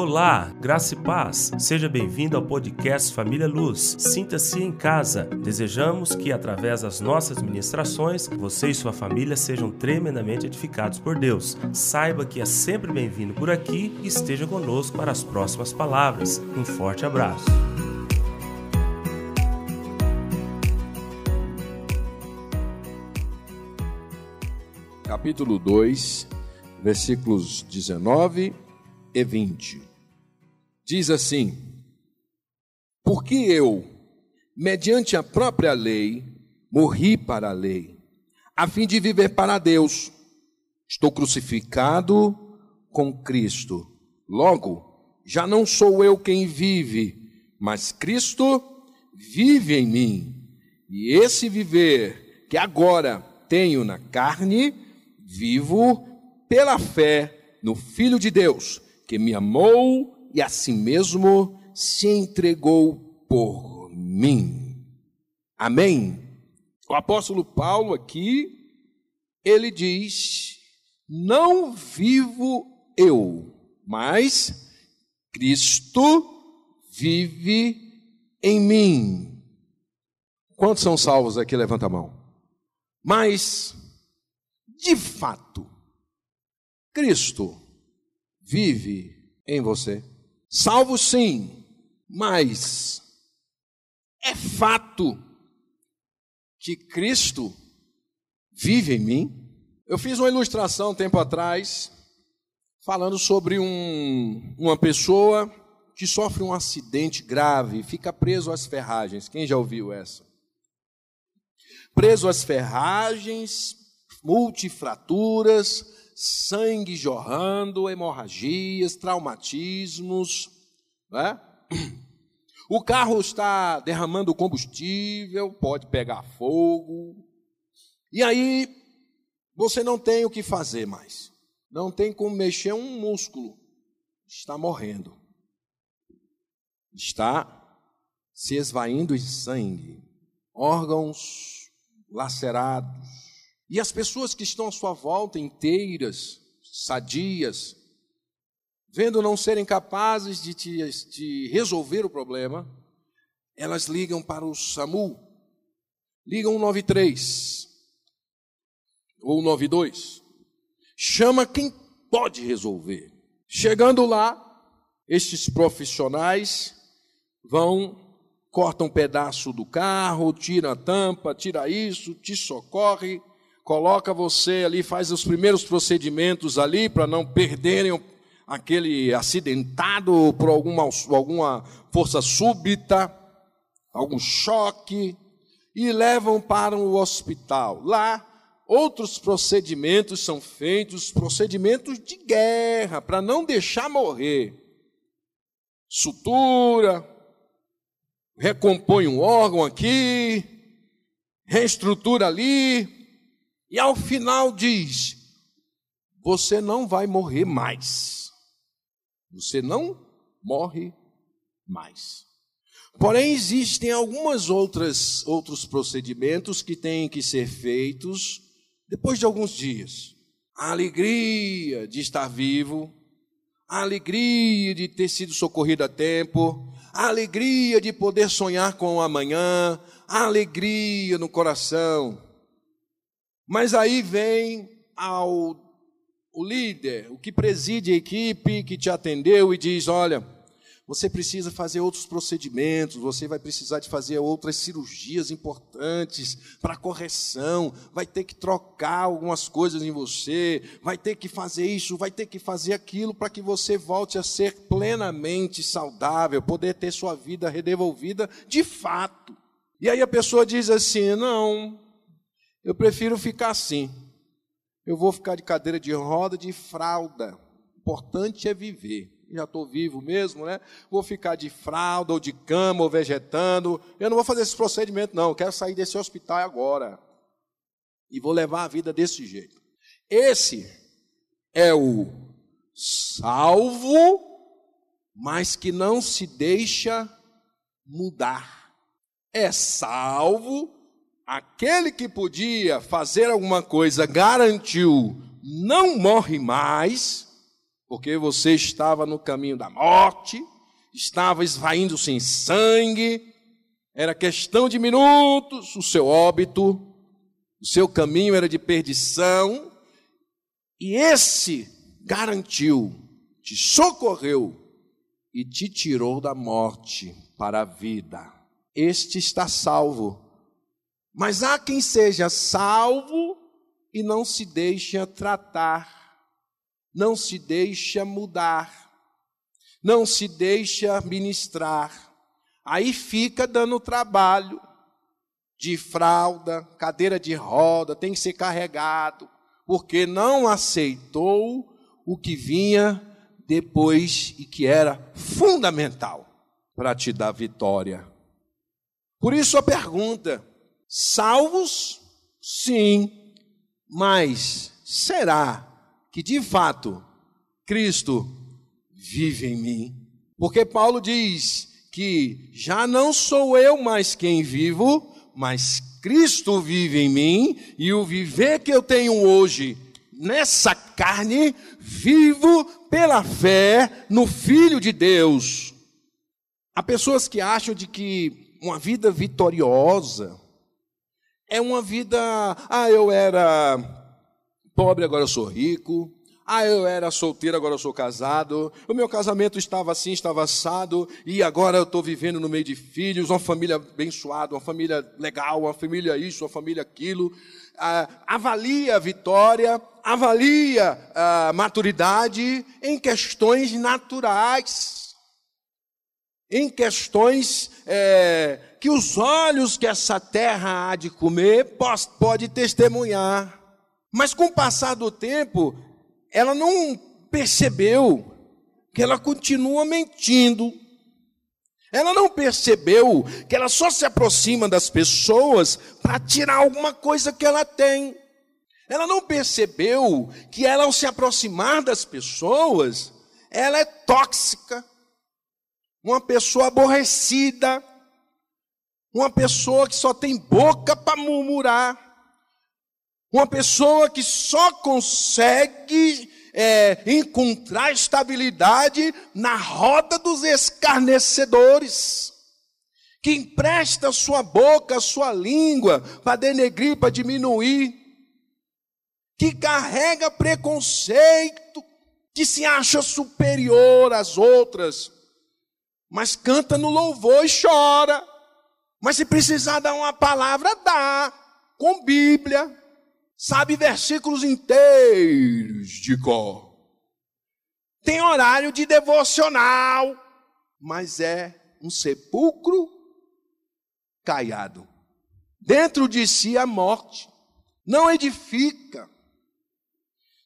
Olá, graça e paz. Seja bem-vindo ao podcast Família Luz. Sinta-se em casa. Desejamos que, através das nossas ministrações, você e sua família sejam tremendamente edificados por Deus. Saiba que é sempre bem-vindo por aqui e esteja conosco para as próximas palavras. Um forte abraço. Capítulo 2, versículos 19 e 20. Diz assim: Porque eu, mediante a própria lei, morri para a lei, a fim de viver para Deus. Estou crucificado com Cristo. Logo, já não sou eu quem vive, mas Cristo vive em mim. E esse viver que agora tenho na carne, vivo pela fé no Filho de Deus que me amou e a si mesmo se entregou por mim. Amém? O apóstolo Paulo aqui, ele diz: Não vivo eu, mas Cristo vive em mim. Quantos são salvos aqui? Levanta a mão. Mas, de fato, Cristo vive em você. Salvo sim, mas é fato que Cristo vive em mim. Eu fiz uma ilustração tempo atrás, falando sobre um, uma pessoa que sofre um acidente grave, fica preso às ferragens. Quem já ouviu essa? Preso às ferragens, multifraturas, sangue jorrando, hemorragias, traumatismos. Né? O carro está derramando combustível, pode pegar fogo. E aí, você não tem o que fazer mais. Não tem como mexer um músculo. Está morrendo. Está se esvaindo em sangue. Órgãos lacerados e as pessoas que estão à sua volta, inteiras, sadias, vendo não serem capazes de, te, de resolver o problema, elas ligam para o SAMU, ligam 193 ou 192, chama quem pode resolver. Chegando lá, estes profissionais vão cortam um pedaço do carro, tira a tampa, tira isso, te socorre, coloca você ali, faz os primeiros procedimentos ali para não perderem aquele acidentado por alguma, alguma força súbita, algum choque, e levam para o hospital. Lá, outros procedimentos são feitos, procedimentos de guerra, para não deixar morrer. Sutura, recompõe um órgão aqui, reestrutura ali, e ao final diz: Você não vai morrer mais. Você não morre mais. Porém, existem algumas outras outros procedimentos que têm que ser feitos depois de alguns dias. A alegria de estar vivo, a alegria de ter sido socorrido a tempo, a alegria de poder sonhar com o amanhã, a alegria no coração. Mas aí vem ao o líder, o que preside a equipe, que te atendeu e diz: olha, você precisa fazer outros procedimentos, você vai precisar de fazer outras cirurgias importantes para correção, vai ter que trocar algumas coisas em você, vai ter que fazer isso, vai ter que fazer aquilo para que você volte a ser plenamente saudável, poder ter sua vida redevolvida de fato. E aí a pessoa diz assim: não, eu prefiro ficar assim. Eu vou ficar de cadeira de roda, de fralda. O importante é viver. Já estou vivo mesmo, né? Vou ficar de fralda, ou de cama, ou vegetando. Eu não vou fazer esse procedimento, não. Eu quero sair desse hospital agora. E vou levar a vida desse jeito. Esse é o salvo, mas que não se deixa mudar. É salvo, aquele que podia fazer alguma coisa garantiu não morre mais, porque você estava no caminho da morte, estava esvaindo-se em sangue, era questão de minutos o seu óbito, o seu caminho era de perdição, e esse garantiu, te socorreu e te tirou da morte para a vida. Este está salvo. Mas há quem seja salvo e não se deixa tratar, não se deixa mudar, não se deixa ministrar. Aí fica dando trabalho de fralda, cadeira de roda, tem que ser carregado, porque não aceitou o que vinha depois e que era fundamental para te dar vitória. Por isso a pergunta: salvos? Sim, mas será que de fato Cristo vive em mim? Porque Paulo diz que já não sou eu mais quem vivo, mas Cristo vive em mim, e o viver que eu tenho hoje nessa carne, vivo pela fé no Filho de Deus. Há pessoas que acham de que uma vida vitoriosa é uma vida, ah, eu era pobre, agora eu sou rico. Ah, eu era solteiro, agora eu sou casado. O meu casamento estava assim, estava assado, e agora eu estou vivendo no meio de filhos, uma família abençoada, uma família legal, uma família isso, uma família aquilo. Ah, avalia a vitória, avalia a maturidade em questões naturais, em questões é, que os olhos que essa terra há de comer pode, pode testemunhar. Mas com o passar do tempo, ela não percebeu que ela continua mentindo. Ela não percebeu que ela só se aproxima das pessoas para tirar alguma coisa que ela tem. Ela não percebeu que ela, ao se aproximar das pessoas, ela é tóxica, uma pessoa aborrecida, uma pessoa que só tem boca para murmurar, uma pessoa que só consegue é, encontrar estabilidade na roda dos escarnecedores, que empresta sua boca, sua língua para denegrir, para diminuir, que carrega preconceito, que se acha superior às outras, mas canta no louvor e chora. Mas se precisar dar uma palavra, dá, com Bíblia sabe versículos inteiros de cor. Tem horário de devocional, mas é um sepulcro caiado. Dentro de si a morte não edifica,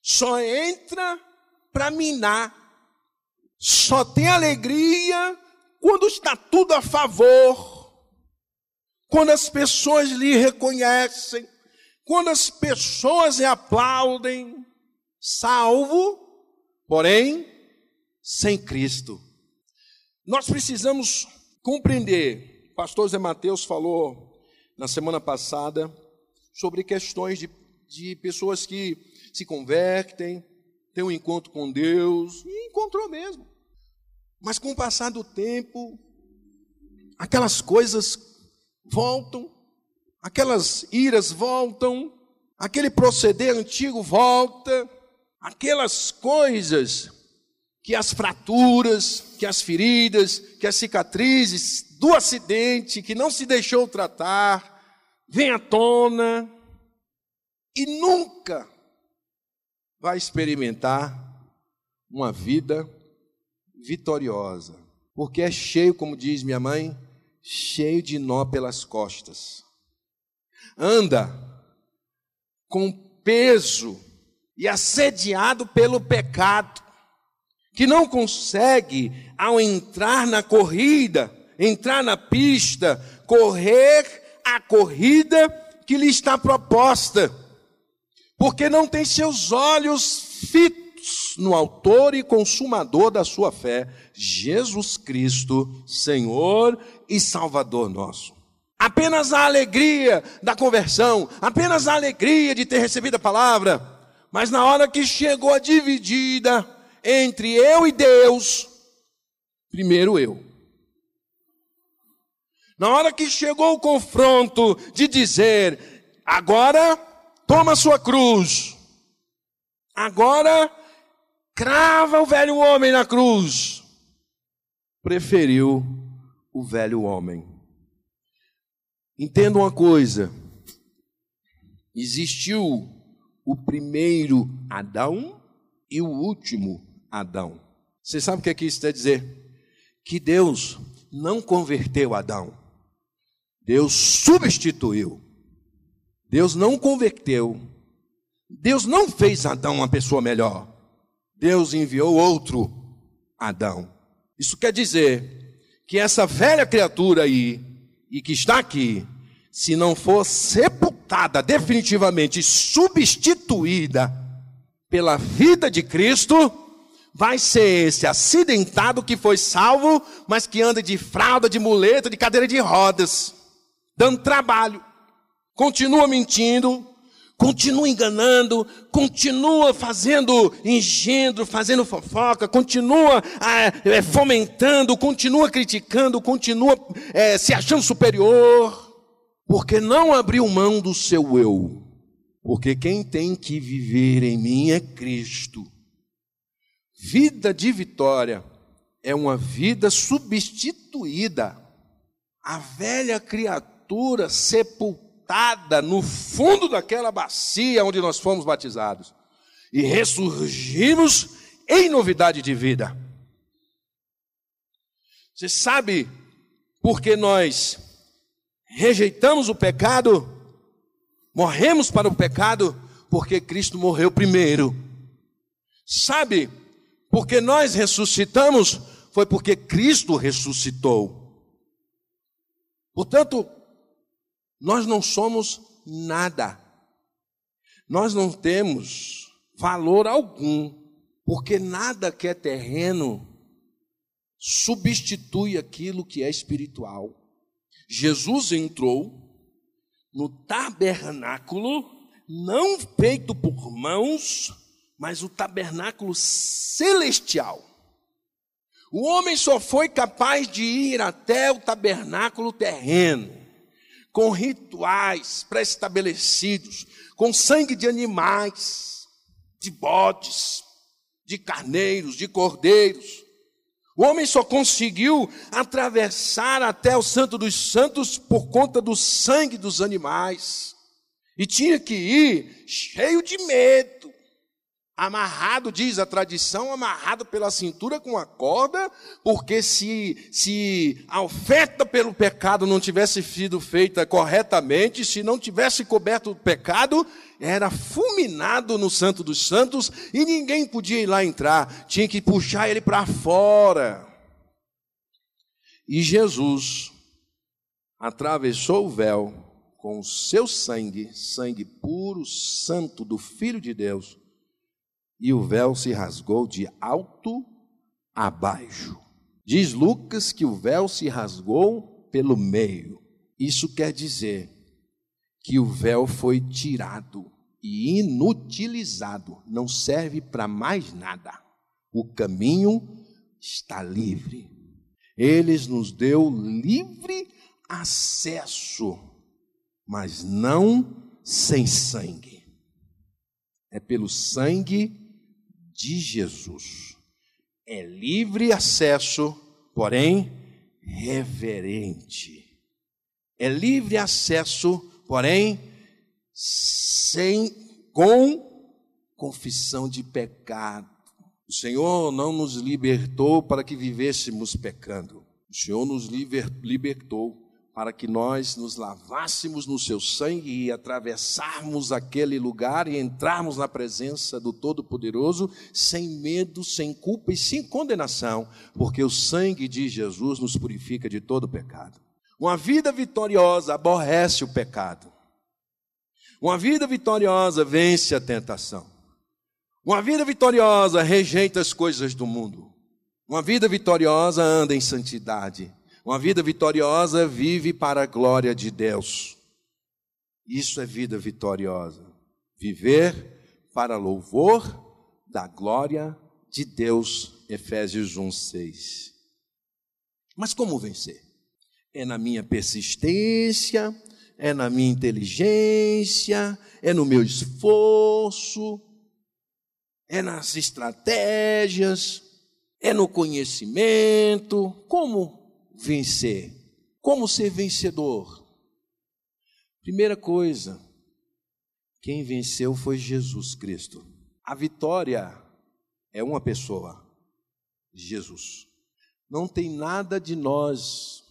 só entra para minar, só tem alegria quando está tudo a favor, quando as pessoas lhe reconhecem, quando as pessoas lhe aplaudem, salvo, porém, sem Cristo. Nós precisamos compreender, pastor Zé Mateus falou na semana passada sobre questões de, de pessoas que se convertem, têm um encontro com Deus, e encontrou mesmo. Mas com o passar do tempo, aquelas coisas voltam, aquelas iras voltam, aquele proceder antigo volta, aquelas coisas que as fraturas, que as feridas, que as cicatrizes do acidente que não se deixou tratar, vem à tona e nunca vai experimentar uma vida vitoriosa, porque é cheio, como diz minha mãe, cheio de nó pelas costas. Anda com peso e assediado pelo pecado, que não consegue, ao entrar na corrida, entrar na pista, correr a corrida que lhe está proposta, porque não tem seus olhos fitos no Autor e Consumador da sua fé, Jesus Cristo, Senhor e Salvador nosso apenas a alegria da conversão, apenas a alegria de ter recebido a palavra, mas na hora que chegou a dividida, entre eu e Deus, primeiro eu. Na hora que chegou o confronto de dizer, agora toma sua cruz, agora crava o velho homem na cruz, preferiu o velho homem. Entenda uma coisa: existiu o primeiro Adão e o último Adão. Você sabe o que, é que isso quer dizer? Que Deus não converteu Adão, Deus substituiu. Deus não converteu. Deus não fez Adão uma pessoa melhor. Deus enviou outro Adão. Isso quer dizer que essa velha criatura aí, e que está aqui, se não for sepultada definitivamente, substituída pela vida de Cristo, vai ser esse acidentado que foi salvo, mas que anda de fralda, de muleta, de cadeira de rodas dando trabalho, continua mentindo, continua enganando, continua fazendo engendro, fazendo fofoca, continua é, fomentando, continua criticando, continua é, se achando superior, porque não abriu mão do seu eu. Porque quem tem que viver em mim é Cristo. Vida de vitória é uma vida substituída. A velha criatura criatura no fundo daquela bacia onde nós fomos batizados e ressurgimos em novidade de vida. Você sabe por que nós rejeitamos o pecado, morremos para o pecado, porque Cristo morreu primeiro. Sabe por que nós ressuscitamos? Foi porque Cristo ressuscitou. Portanto, nós não somos nada. Nós não temos valor algum, porque nada que é terreno substitui aquilo que é espiritual. Jesus entrou no tabernáculo, não feito por mãos, mas o tabernáculo celestial. O homem só foi capaz de ir até o tabernáculo terreno com rituais pré-estabelecidos, com sangue de animais, de bodes, de carneiros, de cordeiros. O homem só conseguiu atravessar até o Santo dos Santos por conta do sangue dos animais. E tinha que ir cheio de medo amarrado, diz a tradição, amarrado pela cintura com a corda, porque se, se a oferta pelo pecado não tivesse sido feita corretamente, se não tivesse coberto o pecado, era fulminado no Santo dos Santos e ninguém podia ir lá entrar, tinha que puxar ele para fora. E Jesus atravessou o véu com o seu sangue, sangue puro, santo do Filho de Deus e o véu se rasgou de alto a baixo. Diz Lucas que o véu se rasgou pelo meio. Isso quer dizer que o véu foi tirado e inutilizado, não serve para mais nada. O caminho está livre. Eles nos deu livre acesso, mas não sem sangue. É pelo sangue de Jesus. É livre acesso, porém reverente. É livre acesso, porém sem com confissão de pecado. O Senhor não nos libertou para que vivêssemos pecando. O Senhor nos liber, libertou para que nós nos lavássemos no seu sangue e atravessarmos aquele lugar e entrarmos na presença do Todo-Poderoso sem medo, sem culpa e sem condenação, porque o sangue de Jesus nos purifica de todo pecado. Uma vida vitoriosa aborrece o pecado. Uma vida vitoriosa vence a tentação. Uma vida vitoriosa rejeita as coisas do mundo. Uma vida vitoriosa anda em santidade. Uma vida vitoriosa vive para a glória de Deus. Isso é vida vitoriosa. Viver para louvor da glória de Deus, Efésios 1, 6. Mas como vencer? É na minha persistência, é na minha inteligência, é no meu esforço, é nas estratégias, é no conhecimento. Como vencer? Como ser vencedor? Primeira coisa, quem venceu foi Jesus Cristo. A vitória é uma pessoa, Jesus. Não tem nada de nós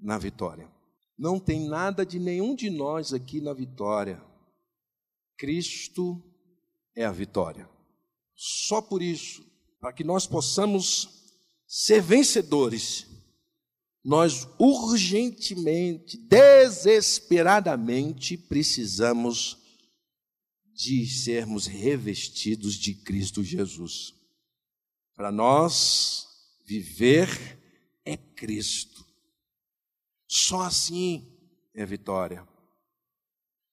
na vitória. Não tem nada de nenhum de nós aqui na vitória. Cristo é a vitória. Só por isso, para que nós possamos ser vencedores, nós urgentemente, desesperadamente precisamos de sermos revestidos de Cristo Jesus. Para nós, viver é Cristo. Só assim é vitória.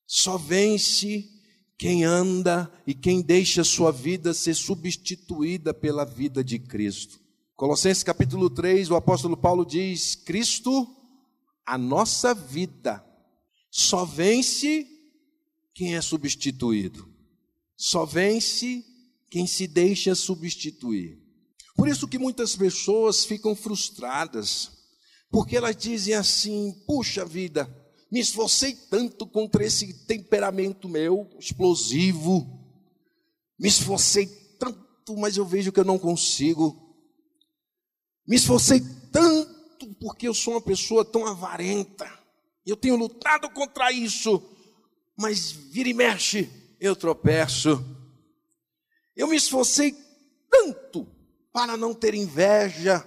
Só vence quem anda e quem deixa sua vida ser substituída pela vida de Cristo. Colossenses capítulo 3, o apóstolo Paulo diz: Cristo, a nossa vida, só vence quem é substituído. Só vence quem se deixa substituir. Por isso que muitas pessoas ficam frustradas, porque elas dizem assim: puxa vida, me esforcei tanto contra esse temperamento meu explosivo, me esforcei tanto, mas eu vejo que eu não consigo. Me esforcei tanto porque eu sou uma pessoa tão avarenta. Eu tenho lutado contra isso, mas vira e mexe, eu tropeço. Eu me esforcei tanto para não ter inveja,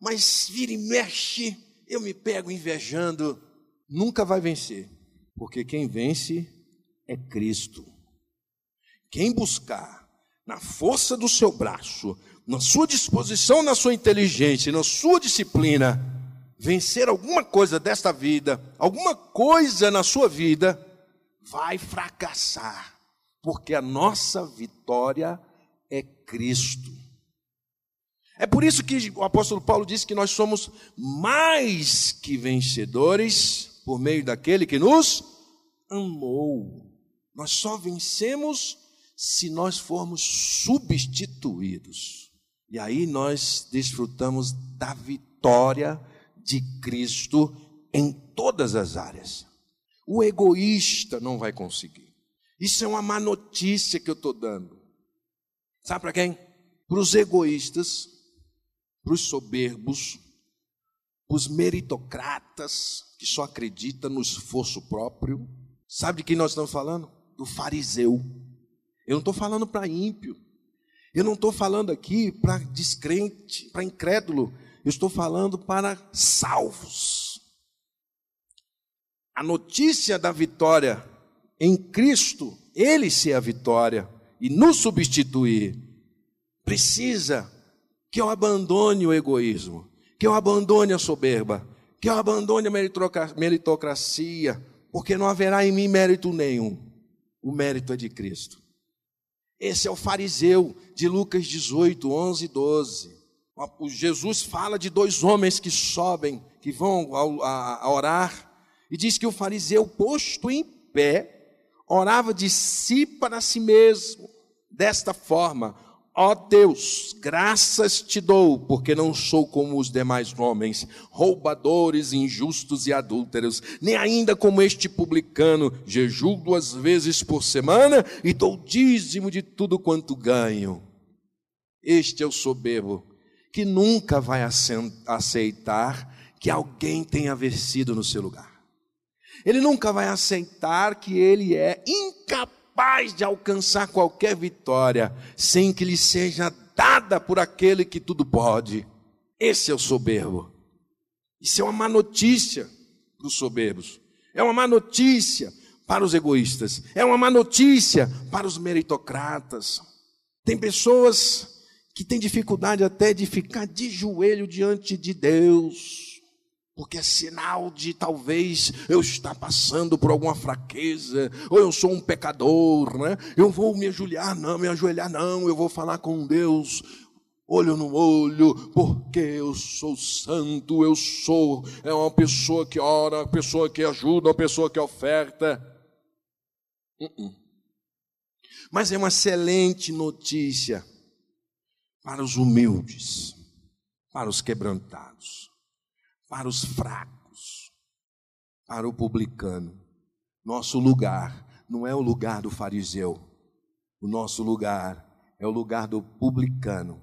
mas vira e mexe, eu me pego invejando. Nunca vai vencer, porque quem vence é Cristo. Quem buscar na força do seu braço, na sua disposição, na sua inteligência, na sua disciplina, vencer alguma coisa desta vida, alguma coisa na sua vida, vai fracassar, porque a nossa vitória é Cristo. É por isso que o apóstolo Paulo disse que nós somos mais que vencedores por meio daquele que nos amou. Nós só vencemos se nós formos substituídos. E aí nós desfrutamos da vitória de Cristo em todas as áreas. O egoísta não vai conseguir. Isso é uma má notícia que eu estou dando. Sabe para quem? Para os egoístas, para os soberbos, para os meritocratas, que só acreditam no esforço próprio. Sabe de quem nós estamos falando? Do fariseu. Eu não estou falando para ímpio. Eu não estou falando aqui para descrente, para incrédulo. Eu estou falando para salvos a notícia da vitória em Cristo, Ele ser a vitória e nos substituir, precisa que eu abandone o egoísmo, que eu abandone a soberba, que eu abandone a meritocracia, porque não haverá em mim mérito nenhum. O mérito é de Cristo. Esse é o fariseu de Lucas 18, 11 e 12. Jesus fala de dois homens que sobem, que vão a orar e diz que o fariseu, posto em pé, orava de si para si mesmo, desta forma: Ó Deus, graças te dou, porque não sou como os demais homens, roubadores, injustos e adúlteros, nem ainda como este publicano, jejuo duas vezes por semana e dou dízimo de tudo quanto ganho. Este é o soberbo, que nunca vai aceitar que alguém tenha vencido no seu lugar. Ele nunca vai aceitar que ele é incapaz de alcançar qualquer vitória sem que lhe seja dada por aquele que tudo pode. Esse é o soberbo. Isso é uma má notícia para os soberbos. É uma má notícia para os egoístas. É uma má notícia para os meritocratas. Tem pessoas que têm dificuldade até de ficar de joelho diante de Deus porque é sinal de talvez eu estar passando por alguma fraqueza, ou eu sou um pecador, né? Eu vou me ajoelhar, não, me ajoelhar, não, eu vou falar com Deus, olho no olho, porque eu sou santo, eu sou é uma pessoa que ora, uma pessoa que ajuda, uma pessoa que oferta. Uh -uh. Mas é uma excelente notícia para os humildes, para os quebrantados, para os fracos, para o publicano. Nosso lugar não é o lugar do fariseu, o nosso lugar é o lugar do publicano,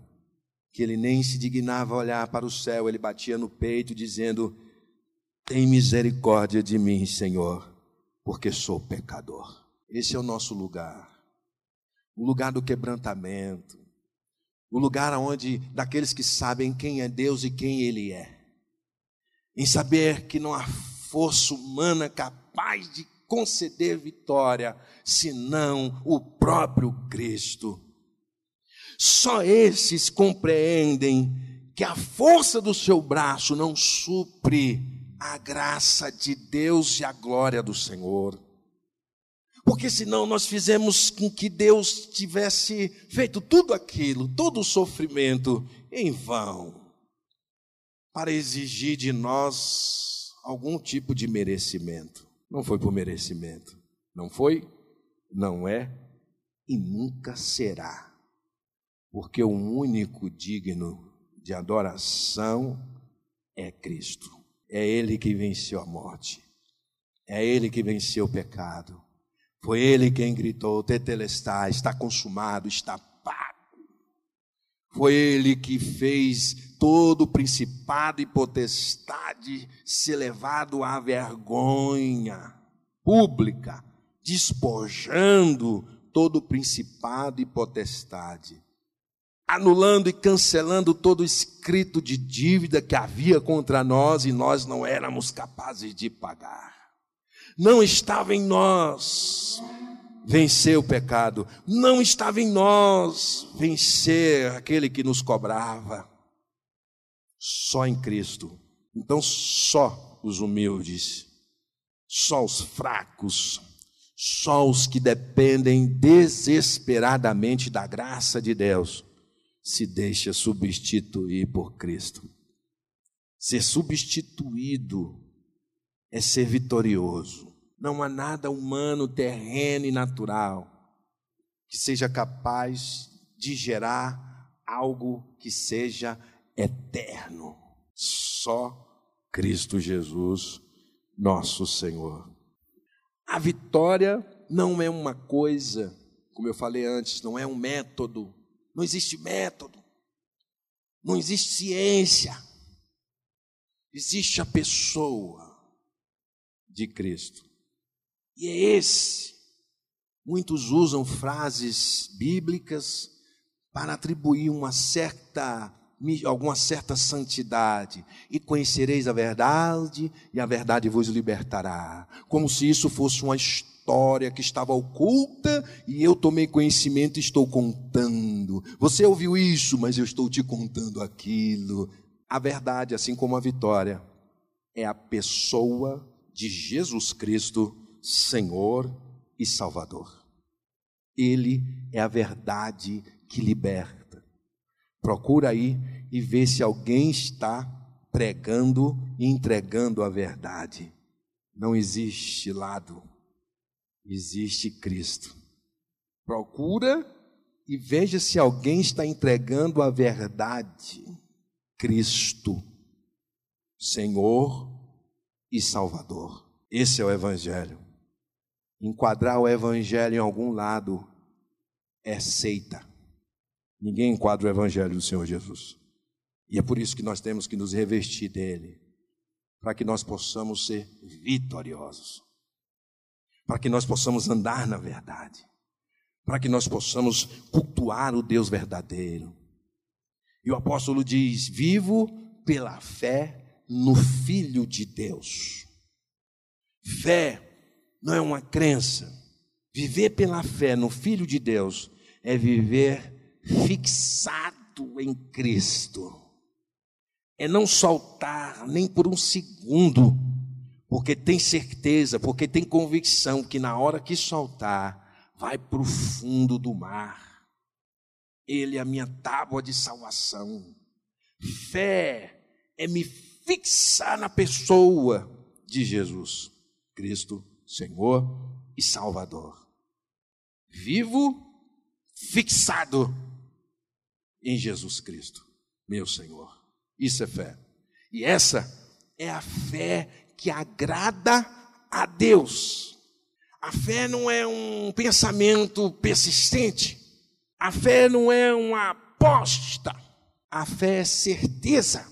que ele nem se dignava olhar para o céu, ele batia no peito dizendo: Tem misericórdia de mim, Senhor, porque sou pecador. Esse é o nosso lugar. O lugar do quebrantamento, o lugar onde daqueles que sabem quem é Deus e quem Ele é, em saber que não há força humana capaz de conceder vitória, senão o próprio Cristo. Só esses compreendem que a força do seu braço não supre a graça de Deus e a glória do Senhor. Porque senão nós fizemos com que Deus tivesse feito tudo aquilo, todo o sofrimento em vão, para exigir de nós algum tipo de merecimento. Não foi por merecimento. Não foi, não é e nunca será. Porque o único digno de adoração é Cristo. É Ele que venceu a morte. É Ele que venceu o pecado. Foi ele quem gritou: Tetelestai, está consumado, está. Foi ele que fez todo o principado e potestade ser levado à vergonha pública, despojando todo o principado e potestade, anulando e cancelando todo escrito de dívida que havia contra nós e nós não éramos capazes de pagar. Não estava em nós vencer o pecado, não estava em nós vencer aquele que nos cobrava, só em Cristo. Então, só os humildes, só os fracos, só os que dependem desesperadamente da graça de Deus se deixa substituir por Cristo. Ser substituído é ser vitorioso. Não há nada humano, terreno e natural que seja capaz de gerar algo que seja eterno. Só Cristo Jesus, nosso Senhor. A vitória não é uma coisa, como eu falei antes, não é um método. Não existe método. Não existe ciência. Existe a pessoa de Cristo. E é esse. Muitos usam frases bíblicas para atribuir uma certa alguma certa santidade, e conhecereis a verdade, e a verdade vos libertará. Como se isso fosse uma história que estava oculta e eu tomei conhecimento e estou contando. Você ouviu isso, mas eu estou te contando aquilo. A verdade, assim como a vitória, é a pessoa de Jesus Cristo, Senhor e Salvador. Ele é a verdade que liberta. Procura aí e vê se alguém está pregando e entregando a verdade. Não existe lado, existe Cristo. Procura e veja se alguém está entregando a verdade. Cristo, Senhor e Salvador. Esse é o Evangelho. Enquadrar o Evangelho em algum lado é seita. Ninguém enquadra o Evangelho do Senhor Jesus. E é por isso que nós temos que nos revestir dele, para que nós possamos ser vitoriosos, para que nós possamos andar na verdade, para que nós possamos cultuar o Deus verdadeiro. E o apóstolo diz: Vivo pela fé no Filho de Deus. Fé não é uma crença. Viver pela fé no Filho de Deus é viver fixado em Cristo. é não soltar nem por um segundo, porque tem certeza, porque tem convicção que na hora que soltar, vai para o fundo do mar. Ele é a minha tábua de salvação. Fé é me fixar na pessoa de Jesus, Cristo, Senhor e Salvador. Vivo fixado em Jesus Cristo, meu Senhor. Isso é fé. E essa é a fé que agrada a Deus. A fé não é um pensamento persistente. A fé não é uma aposta. A fé é certeza.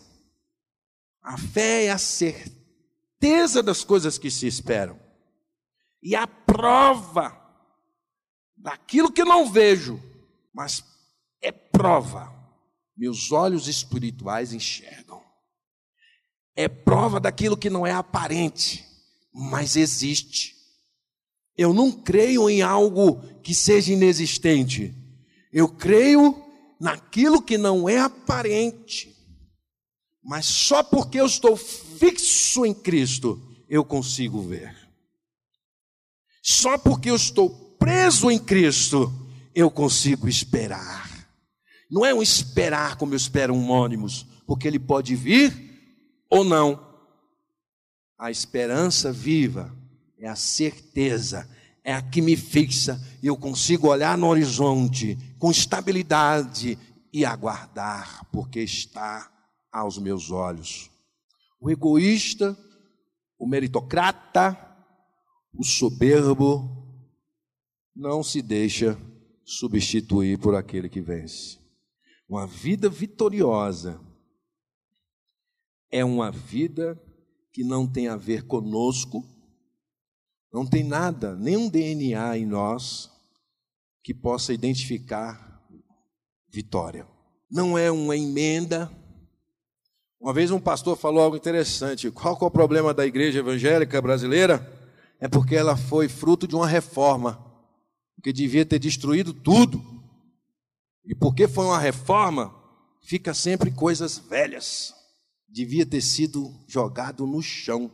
A fé é a certeza das coisas que se esperam. E a prova daquilo que não vejo, mas é prova. Meus olhos espirituais enxergam. É prova daquilo que não é aparente, mas existe. Eu não creio em algo que seja inexistente. Eu creio naquilo que não é aparente. Mas só porque eu estou fixo em Cristo, eu consigo ver. Só porque eu estou preso em Cristo, eu consigo esperar. Não é um esperar como eu espero um ônibus, porque ele pode vir ou não. A esperança viva é a certeza, é a que me fixa e eu consigo olhar no horizonte com estabilidade e aguardar, porque está aos meus olhos. O egoísta, o meritocrata, o soberbo, não se deixa substituir por aquele que vence. Uma vida vitoriosa é uma vida que não tem a ver conosco, não tem nada, nenhum DNA em nós que possa identificar vitória. Não é uma emenda. Uma vez um pastor falou algo interessante. Qual é o problema da igreja evangélica brasileira? É porque ela foi fruto de uma reforma, que devia ter destruído tudo. E porque foi uma reforma, fica sempre coisas velhas. Devia ter sido jogado no chão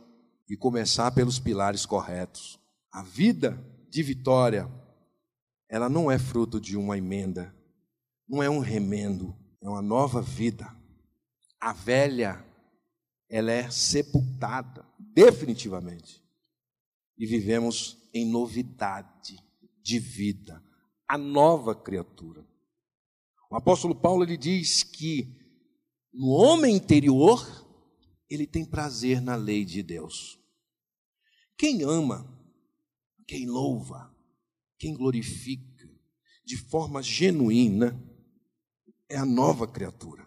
e começar pelos pilares corretos. A vida de vitória, ela não é fruto de uma emenda, não é um remendo, é uma nova vida. A velha, ela é sepultada, definitivamente. E vivemos em novidade de vida, a nova criatura. O apóstolo Paulo ele diz que no homem interior ele tem prazer na lei de Deus. Quem ama, quem louva, quem glorifica de forma genuína é a nova criatura.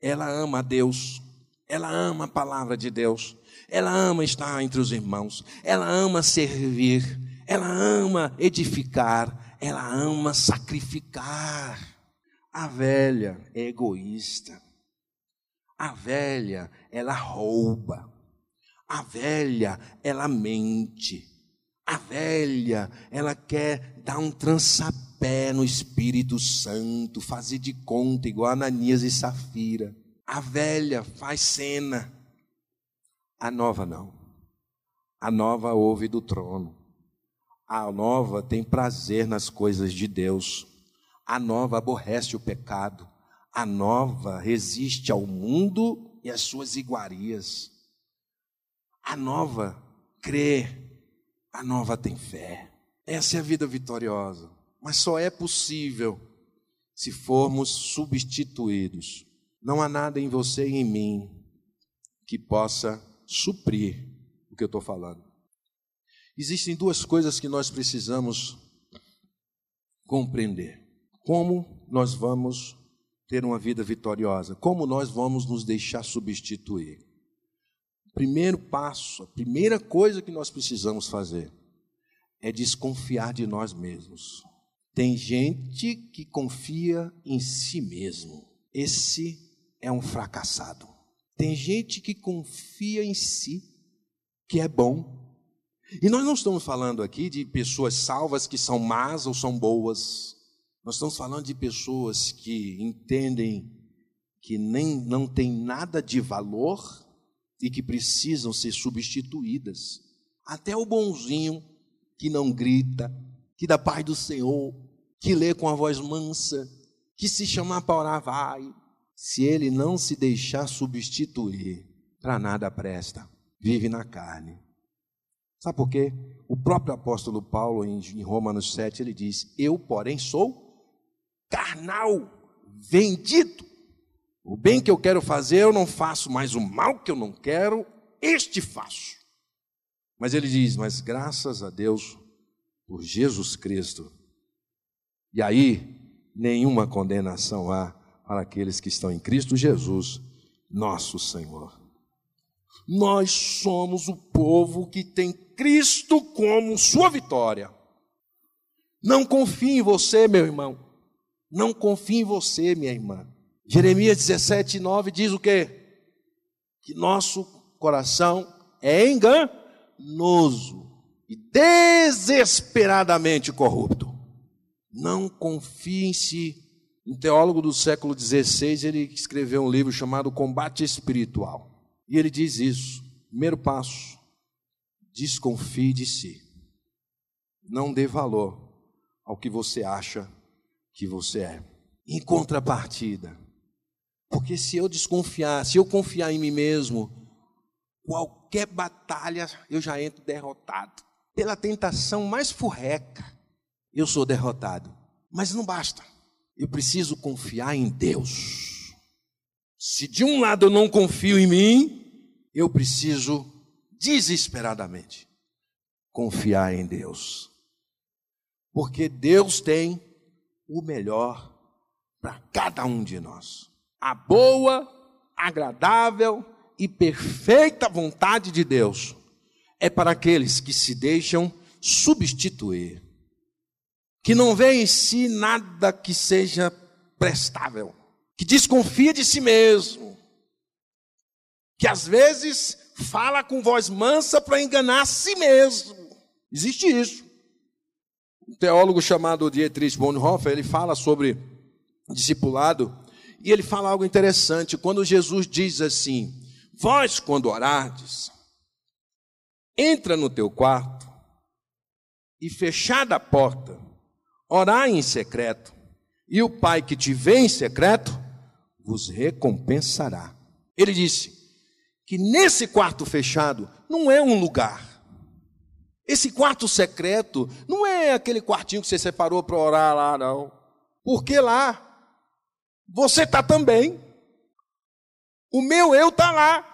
Ela ama a Deus, ela ama a palavra de Deus, ela ama estar entre os irmãos, ela ama servir, ela ama edificar, ela ama sacrificar. A velha é egoísta. A velha, ela rouba. A velha, ela mente. A velha, ela quer dar um trançapé no Espírito Santo, fazer de conta igual Ananias e Safira. A velha faz cena. A nova não. A nova ouve do trono. A nova tem prazer nas coisas de Deus. A nova aborrece o pecado. A nova resiste ao mundo e às suas iguarias. A nova crê. A nova tem fé. Essa é a vida vitoriosa. Mas só é possível se formos substituídos. Não há nada em você e em mim que possa suprir o que eu estou falando. Existem duas coisas que nós precisamos compreender. Como nós vamos ter uma vida vitoriosa? Como nós vamos nos deixar substituir? Primeiro passo, a primeira coisa que nós precisamos fazer é desconfiar de nós mesmos. Tem gente que confia em si mesmo. Esse é um fracassado. Tem gente que confia em si, que é bom, e nós não estamos falando aqui de pessoas salvas que são más ou são boas. Nós estamos falando de pessoas que entendem que nem não têm nada de valor e que precisam ser substituídas. Até o bonzinho que não grita, que dá paz do Senhor, que lê com a voz mansa, que se chamar para orar vai. Se ele não se deixar substituir, para nada presta, vive na carne. Sabe por quê? O próprio apóstolo Paulo, em Romanos 7, ele diz: Eu, porém, sou carnal, vendido. O bem que eu quero fazer, eu não faço, mas o mal que eu não quero, este faço. Mas ele diz: Mas graças a Deus por Jesus Cristo. E aí, nenhuma condenação há para aqueles que estão em Cristo Jesus, nosso Senhor. Nós somos o povo que tem Cristo como sua vitória. Não confie em você, meu irmão. Não confie em você, minha irmã. Jeremias 17, 9 diz o quê? Que nosso coração é enganoso e desesperadamente corrupto. Não confie em si. Um teólogo do século XVI, ele escreveu um livro chamado Combate Espiritual. E ele diz isso. Primeiro passo: desconfie de si. Não dê valor ao que você acha que você é. Em contrapartida, porque se eu desconfiar, se eu confiar em mim mesmo, qualquer batalha eu já entro derrotado. Pela tentação mais furreca, eu sou derrotado. Mas não basta. Eu preciso confiar em Deus. Se de um lado eu não confio em mim, eu preciso desesperadamente confiar em Deus. Porque Deus tem o melhor para cada um de nós. A boa, agradável e perfeita vontade de Deus é para aqueles que se deixam substituir, que não vê em si nada que seja prestável, que desconfia de si mesmo, que às vezes fala com voz mansa para enganar a si mesmo. Existe isso. Um teólogo chamado Dietrich Bonhoeffer, ele fala sobre discipulado e ele fala algo interessante. Quando Jesus diz assim: Vós, quando orardes, entra no teu quarto e fechada a porta, orai em secreto, e o Pai que te vê em secreto vos recompensará. Ele disse: que nesse quarto fechado não é um lugar. Esse quarto secreto não é aquele quartinho que você separou para orar lá, não. Porque lá você está também. O meu eu está lá.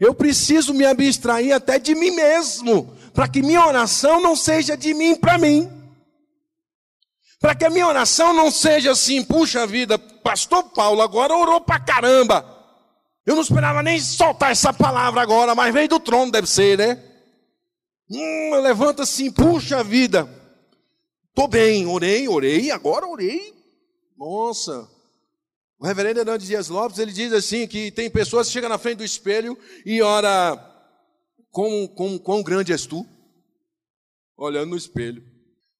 Eu preciso me abstrair até de mim mesmo, para que minha oração não seja de mim para mim. Para que a minha oração não seja assim, puxa vida, pastor Paulo agora orou para caramba. Eu não esperava nem soltar essa palavra agora, mas veio do trono, deve ser, né? Hum, levanta assim, puxa vida. Tô bem, orei, orei, agora orei. Nossa. O reverendo Hernandes Dias Lopes, ele diz assim, que tem pessoas que chegam na frente do espelho e ora, quão, quão, quão grande és tu? Olhando no espelho.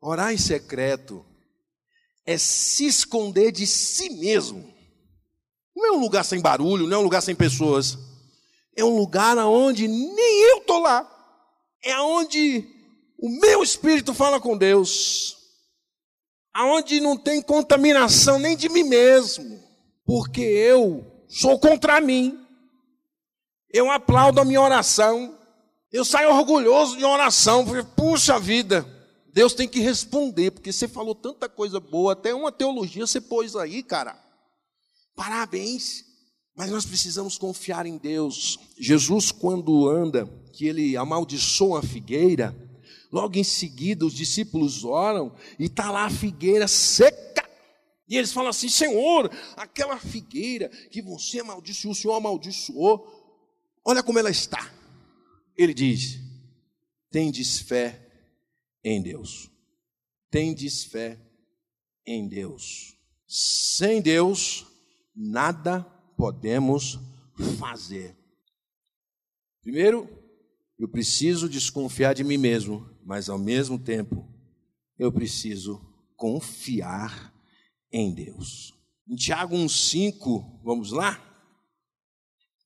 Orar em secreto é se esconder de si mesmo. Não é um lugar sem barulho, não é um lugar sem pessoas. É um lugar onde nem eu estou lá. É onde o meu espírito fala com Deus. Aonde não tem contaminação nem de mim mesmo. Porque eu sou contra mim. Eu aplaudo a minha oração. Eu saio orgulhoso de oração. Porque, puxa vida, Deus tem que responder. Porque você falou tanta coisa boa. Até uma teologia você pôs aí, cara. Parabéns. Mas nós precisamos confiar em Deus. Jesus, quando anda, que ele amaldiçoa a figueira, logo em seguida os discípulos oram e está lá a figueira seca. E eles falam assim: Senhor, aquela figueira que você amaldiçoou, o Senhor amaldiçoou, olha como ela está. Ele diz: Tendes fé em Deus. Tendes fé em Deus. Sem Deus, nada podemos fazer. Primeiro, eu preciso desconfiar de mim mesmo, mas ao mesmo tempo, eu preciso confiar em Deus. Em Tiago 1,5, vamos lá?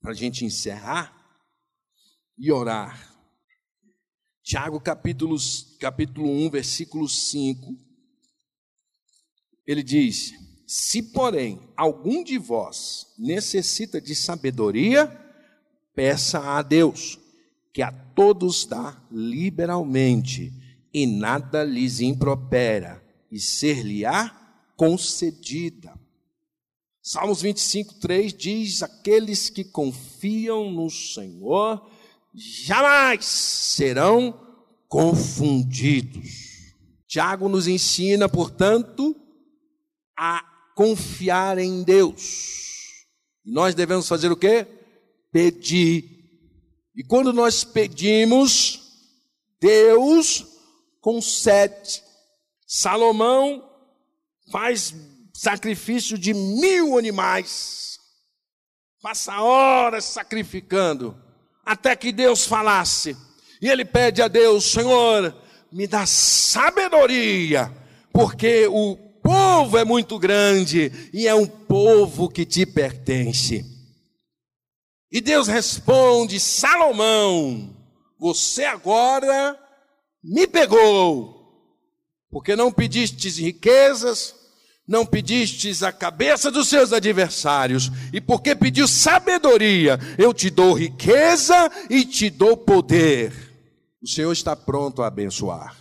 Para a gente encerrar e orar. Tiago capítulo, capítulo 1, versículo 5. Ele diz: Se, porém, algum de vós necessita de sabedoria, peça a Deus, que a todos dá liberalmente, e nada lhes impropera, e ser-lhe-á concedida. Salmos 25, 3 diz: Aqueles que confiam no Senhor jamais serão confundidos. Tiago nos ensina, portanto, a confiar em Deus. Nós devemos fazer o quê? Pedir. E quando nós pedimos, Deus concede. Salomão faz sacrifício de mil animais, passa horas sacrificando, até que Deus falasse. E ele pede a Deus: Senhor, me dá sabedoria, porque o povo é muito grande e é um povo que te pertence. E Deus responde: Salomão, você agora me pegou, porque não pedistes riquezas, não pedistes a cabeça dos seus adversários, e porque pediu sabedoria, eu te dou riqueza e te dou poder. O Senhor está pronto a abençoar.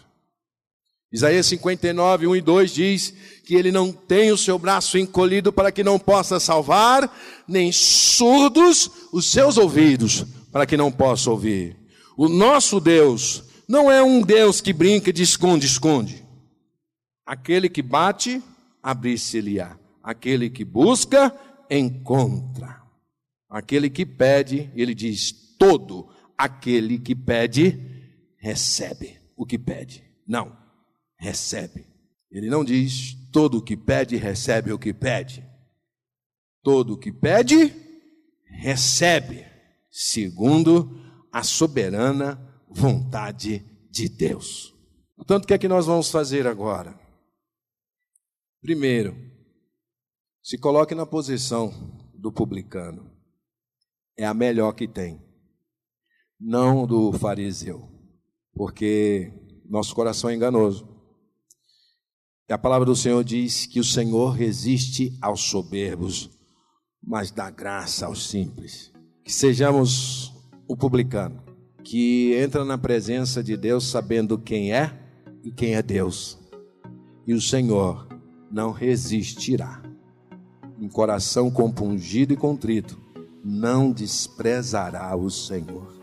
Isaías 59, 1 e 2 diz que ele não tem o seu braço encolhido para que não possa salvar, nem surdos os seus ouvidos para que não possa ouvir. O nosso Deus não é um Deus que brinca de esconde-esconde. Aquele que bate, abrir-se-lhe-á. Aquele que busca, encontra. Aquele que pede, ele diz: todo aquele que pede, recebe o que pede. Não, recebe. Ele não diz: todo o que pede, recebe o que pede. Todo o que pede, recebe, segundo a soberana vontade de Deus. Portanto, o que é que nós vamos fazer agora? Primeiro, se coloque na posição do publicano. É a melhor que tem. Não do fariseu. Porque nosso coração é enganoso. E a palavra do Senhor diz que o Senhor resiste aos soberbos, mas dá graça aos simples. Que sejamos o publicano, que entra na presença de Deus sabendo quem é e quem é Deus. E o Senhor não resistirá. Um coração compungido e contrito não desprezará o Senhor.